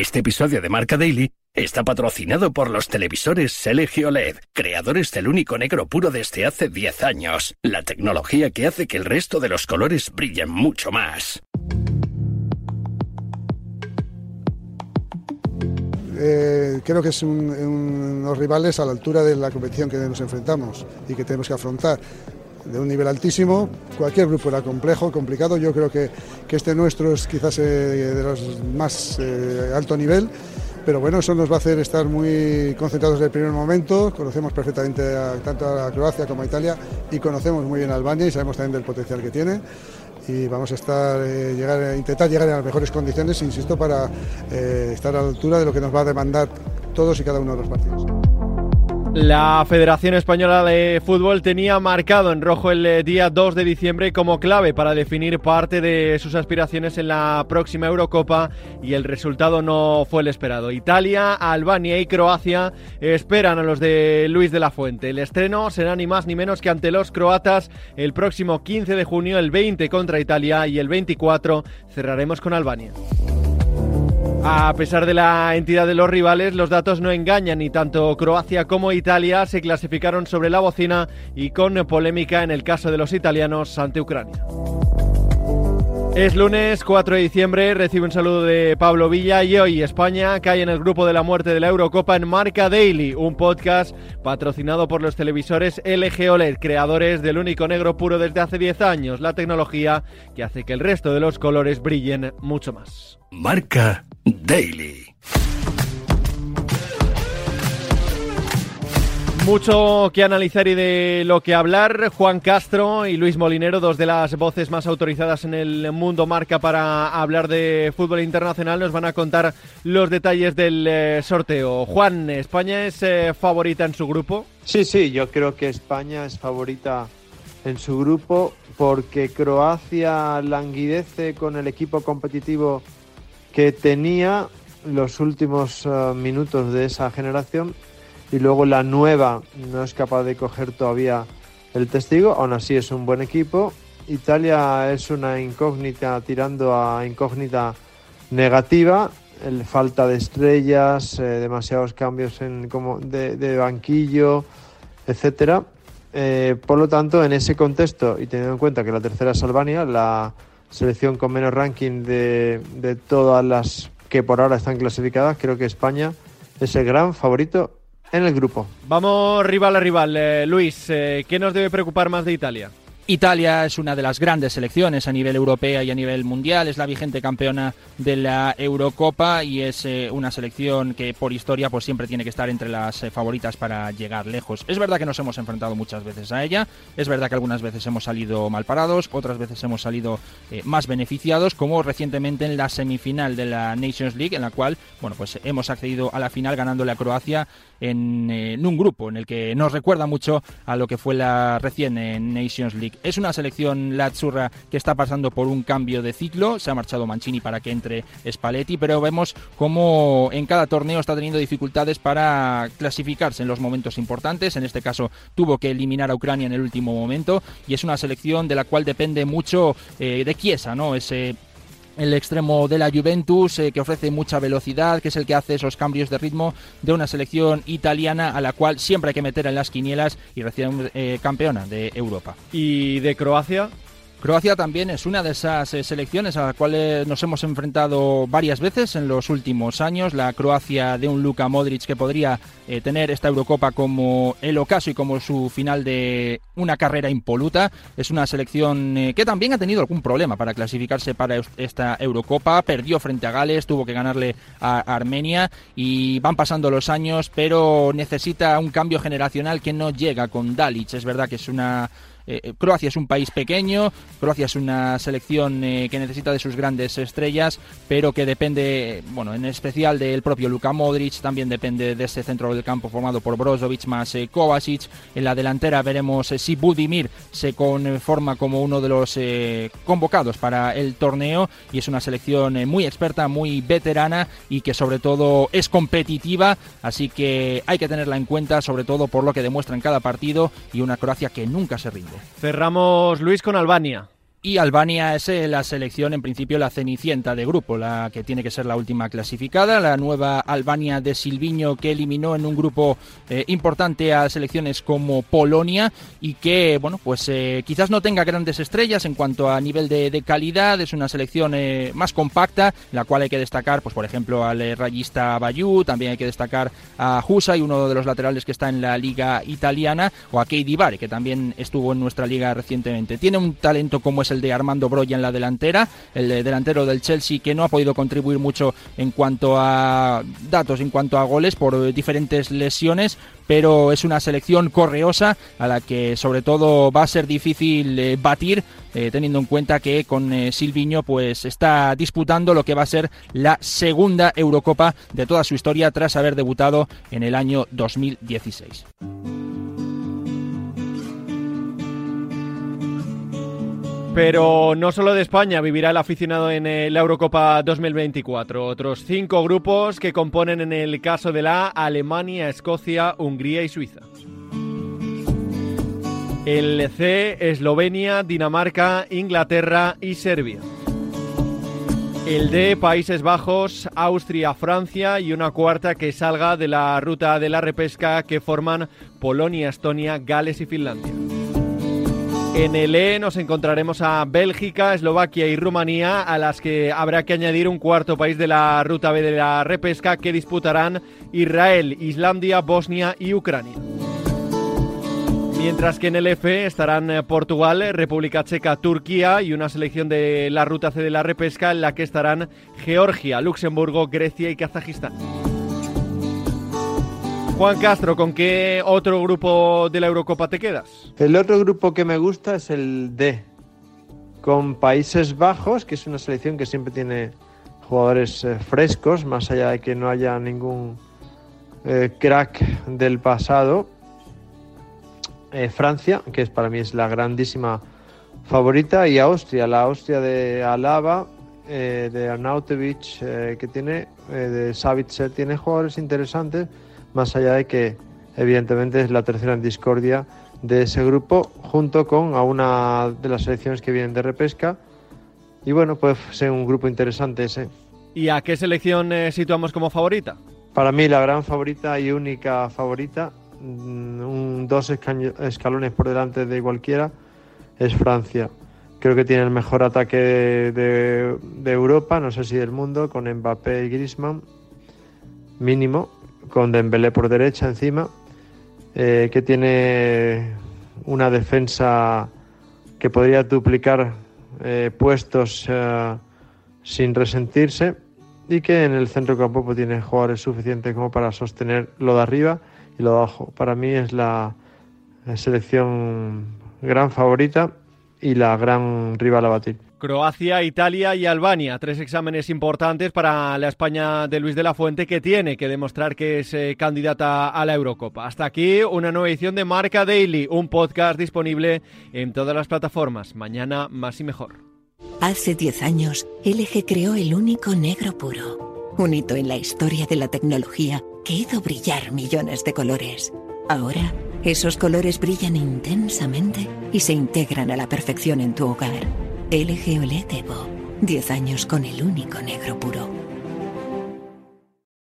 Este episodio de Marca Daily está patrocinado por los televisores LG OLED, creadores del único negro puro desde hace 10 años, la tecnología que hace que el resto de los colores brillen mucho más. Eh, creo que son unos rivales a la altura de la competición que nos enfrentamos y que tenemos que afrontar de un nivel altísimo. Cualquier grupo era complejo, complicado. Yo creo que, que este nuestro es quizás eh, de los más eh, alto nivel. Pero bueno, eso nos va a hacer estar muy concentrados desde el primer momento. Conocemos perfectamente tanto a Croacia como a Italia y conocemos muy bien a Albania y sabemos también del potencial que tiene y vamos a estar, eh, llegar, intentar llegar a las mejores condiciones, insisto, para estar a la altura de lo que nos va a demandar todos y cada uno de los partidos. La Federación Española de Fútbol tenía marcado en rojo el eh, día 2 de diciembre como clave para definir parte de sus aspiraciones en la próxima Eurocopa y el resultado no fue el esperado. Italia, Albania y Croacia esperan a los de Luis de la Fuente. El estreno será ni más ni menos que ante los croatas el próximo 15 de junio, el 20 contra Italia y el 24 cerraremos con Albania. A pesar de la entidad de los rivales, los datos no engañan y tanto Croacia como Italia se clasificaron sobre la bocina y con polémica en el caso de los italianos ante Ucrania. Es lunes 4 de diciembre, recibe un saludo de Pablo Villa y hoy España cae en el grupo de la muerte de la Eurocopa en Marca Daily, un podcast patrocinado por los televisores LG OLED, creadores del único negro puro desde hace 10 años, la tecnología que hace que el resto de los colores brillen mucho más. Marca Daily. Mucho que analizar y de lo que hablar. Juan Castro y Luis Molinero, dos de las voces más autorizadas en el mundo marca para hablar de fútbol internacional, nos van a contar los detalles del eh, sorteo. Juan, ¿España es eh, favorita en su grupo? Sí, sí, yo creo que España es favorita en su grupo porque Croacia languidece con el equipo competitivo que tenía los últimos uh, minutos de esa generación y luego la nueva no es capaz de coger todavía el testigo, aún así es un buen equipo. Italia es una incógnita tirando a incógnita negativa, el falta de estrellas, eh, demasiados cambios en, como de, banquillo, etcétera. Eh, por lo tanto, en ese contexto y teniendo en cuenta que la tercera es Albania, la selección con menos ranking de, de todas las que por ahora están clasificadas, creo que España es el gran favorito en el grupo. Vamos rival a rival. Eh, Luis, eh, ¿qué nos debe preocupar más de Italia? Italia es una de las grandes selecciones a nivel europeo y a nivel mundial, es la vigente campeona de la Eurocopa y es eh, una selección que por historia pues siempre tiene que estar entre las eh, favoritas para llegar lejos. Es verdad que nos hemos enfrentado muchas veces a ella, es verdad que algunas veces hemos salido mal parados, otras veces hemos salido eh, más beneficiados, como recientemente en la semifinal de la Nations League, en la cual bueno pues hemos accedido a la final ganándole a Croacia en, en un grupo en el que nos recuerda mucho a lo que fue la recién Nations League. Es una selección la Azzurra que está pasando por un cambio de ciclo. Se ha marchado Mancini para que entre Spalletti, pero vemos cómo en cada torneo está teniendo dificultades para clasificarse en los momentos importantes. En este caso tuvo que eliminar a Ucrania en el último momento y es una selección de la cual depende mucho eh, de Chiesa, ¿no? Ese el extremo de la Juventus, eh, que ofrece mucha velocidad, que es el que hace esos cambios de ritmo de una selección italiana a la cual siempre hay que meter en las quinielas y recién eh, campeona de Europa. ¿Y de Croacia? Croacia también es una de esas eh, selecciones a las cuales nos hemos enfrentado varias veces en los últimos años. La Croacia de un Luka Modric que podría eh, tener esta Eurocopa como el ocaso y como su final de una carrera impoluta. Es una selección eh, que también ha tenido algún problema para clasificarse para esta Eurocopa. Perdió frente a Gales, tuvo que ganarle a Armenia y van pasando los años, pero necesita un cambio generacional que no llega con Dalic. Es verdad que es una eh, eh, Croacia es un país pequeño, Croacia es una selección eh, que necesita de sus grandes estrellas, pero que depende, bueno, en especial del propio Luka Modric, también depende de ese centro del campo formado por Brozovic más Kovacic. En la delantera veremos si Budimir se conforma como uno de los convocados para el torneo y es una selección muy experta, muy veterana y que sobre todo es competitiva, así que hay que tenerla en cuenta, sobre todo por lo que demuestra en cada partido y una Croacia que nunca se rinde. Cerramos, Luis, con Albania. Y Albania es eh, la selección, en principio, la cenicienta de grupo, la que tiene que ser la última clasificada. La nueva Albania de Silviño, que eliminó en un grupo eh, importante a selecciones como Polonia y que, bueno, pues eh, quizás no tenga grandes estrellas en cuanto a nivel de, calidad. Es una selección más compacta, la cual hay que destacar, pues por ejemplo, al rayista Bayú, también hay que destacar a Husa y uno de los laterales que está en la liga italiana, o a Keidi Bari, que también estuvo en nuestra liga recientemente. Tiene un talento como es el de Armando Broya en la delantera, el delantero del Chelsea que no ha podido contribuir mucho en cuanto a datos, en cuanto a goles por diferentes lesiones, pero es una selección correosa a la que sobre todo va a ser difícil eh, batir eh, teniendo en cuenta que con eh, Silviño pues está disputando lo que va a ser la segunda Eurocopa de toda su historia tras haber debutado en el año 2016. Pero no solo de España vivirá el aficionado en la Eurocopa 2024. Otros cinco grupos que componen en el caso de la Alemania, Escocia, Hungría y Suiza. El C, Eslovenia, Dinamarca, Inglaterra y Serbia. El D, Países Bajos, Austria, Francia y una cuarta que salga de la ruta de la repesca que forman Polonia, Estonia, Gales y Finlandia. En el E nos encontraremos a Bélgica, Eslovaquia y Rumanía, a las que habrá que añadir un cuarto país de la ruta B de la repesca que disputarán Israel, Islandia, Bosnia y Ucrania. Mientras que en el F estarán eh, Portugal, República Checa, Turquía y una selección de la ruta C de la repesca en la que estarán Georgia, Luxemburgo, Grecia y Kazajistán. Juan Castro, ¿con qué otro grupo de la Eurocopa te quedas? El otro grupo que me gusta es el D, con Países Bajos, que es una selección que siempre tiene jugadores eh, frescos, más allá de que no haya ningún eh, crack del pasado. Eh, Francia, que es, para mí es la grandísima favorita, y Austria, la Austria de Alaba, de Arnautovic, que tiene, de Savitzer, tiene jugadores interesantes más allá de que evidentemente es la tercera en discordia de ese grupo, junto con a una de las selecciones que vienen de repesca. Y bueno, puede ser un grupo interesante ese. ¿Y a qué selección eh, situamos como favorita? Para mí la gran favorita y única favorita, mm, un, dos escalones por delante de cualquiera, es Francia. Creo que tiene el mejor ataque de, de Europa, no sé si del mundo, con Mbappé y Griezmann, mínimo con Dembélé por derecha encima, eh, que tiene una defensa que podría duplicar eh, puestos eh, sin resentirse y que en el centro campo pues, tiene jugadores suficientes como para sostener lo de arriba y lo de abajo. Para mí es la selección gran favorita y la gran rival a batir. Croacia, Italia y Albania. Tres exámenes importantes para la España de Luis de la Fuente que tiene que demostrar que es eh, candidata a la Eurocopa. Hasta aquí una nueva edición de Marca Daily, un podcast disponible en todas las plataformas. Mañana más y mejor. Hace 10 años, LG creó el único negro puro. Un hito en la historia de la tecnología que hizo brillar millones de colores. Ahora, esos colores brillan intensamente y se integran a la perfección en tu hogar. LG OLED Evo. 10 años con el único negro puro.